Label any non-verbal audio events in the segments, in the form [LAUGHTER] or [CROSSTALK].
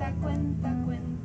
cuenta, cuenta, cuenta.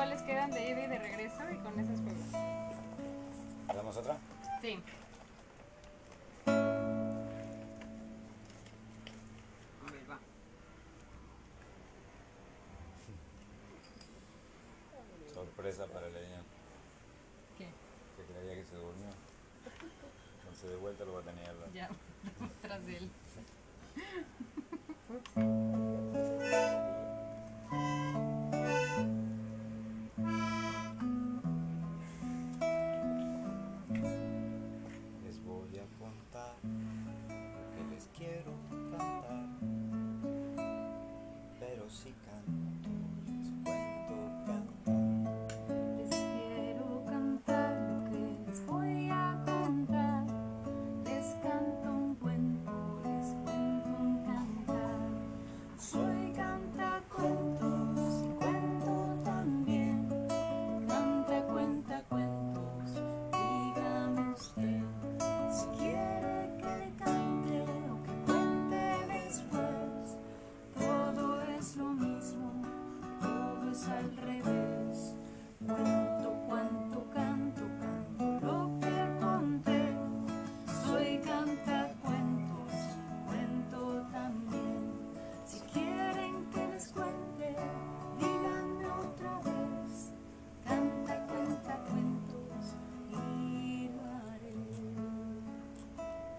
cuáles quedan de ida y de regreso y con esas juegas. ¿Hagamos otra? Sí. A ver, va. Sorpresa para Leña. ¿Qué? Se creía que se durmió. Entonces de vuelta lo va a tener. Ya, [LAUGHS] tras de él. [LAUGHS] So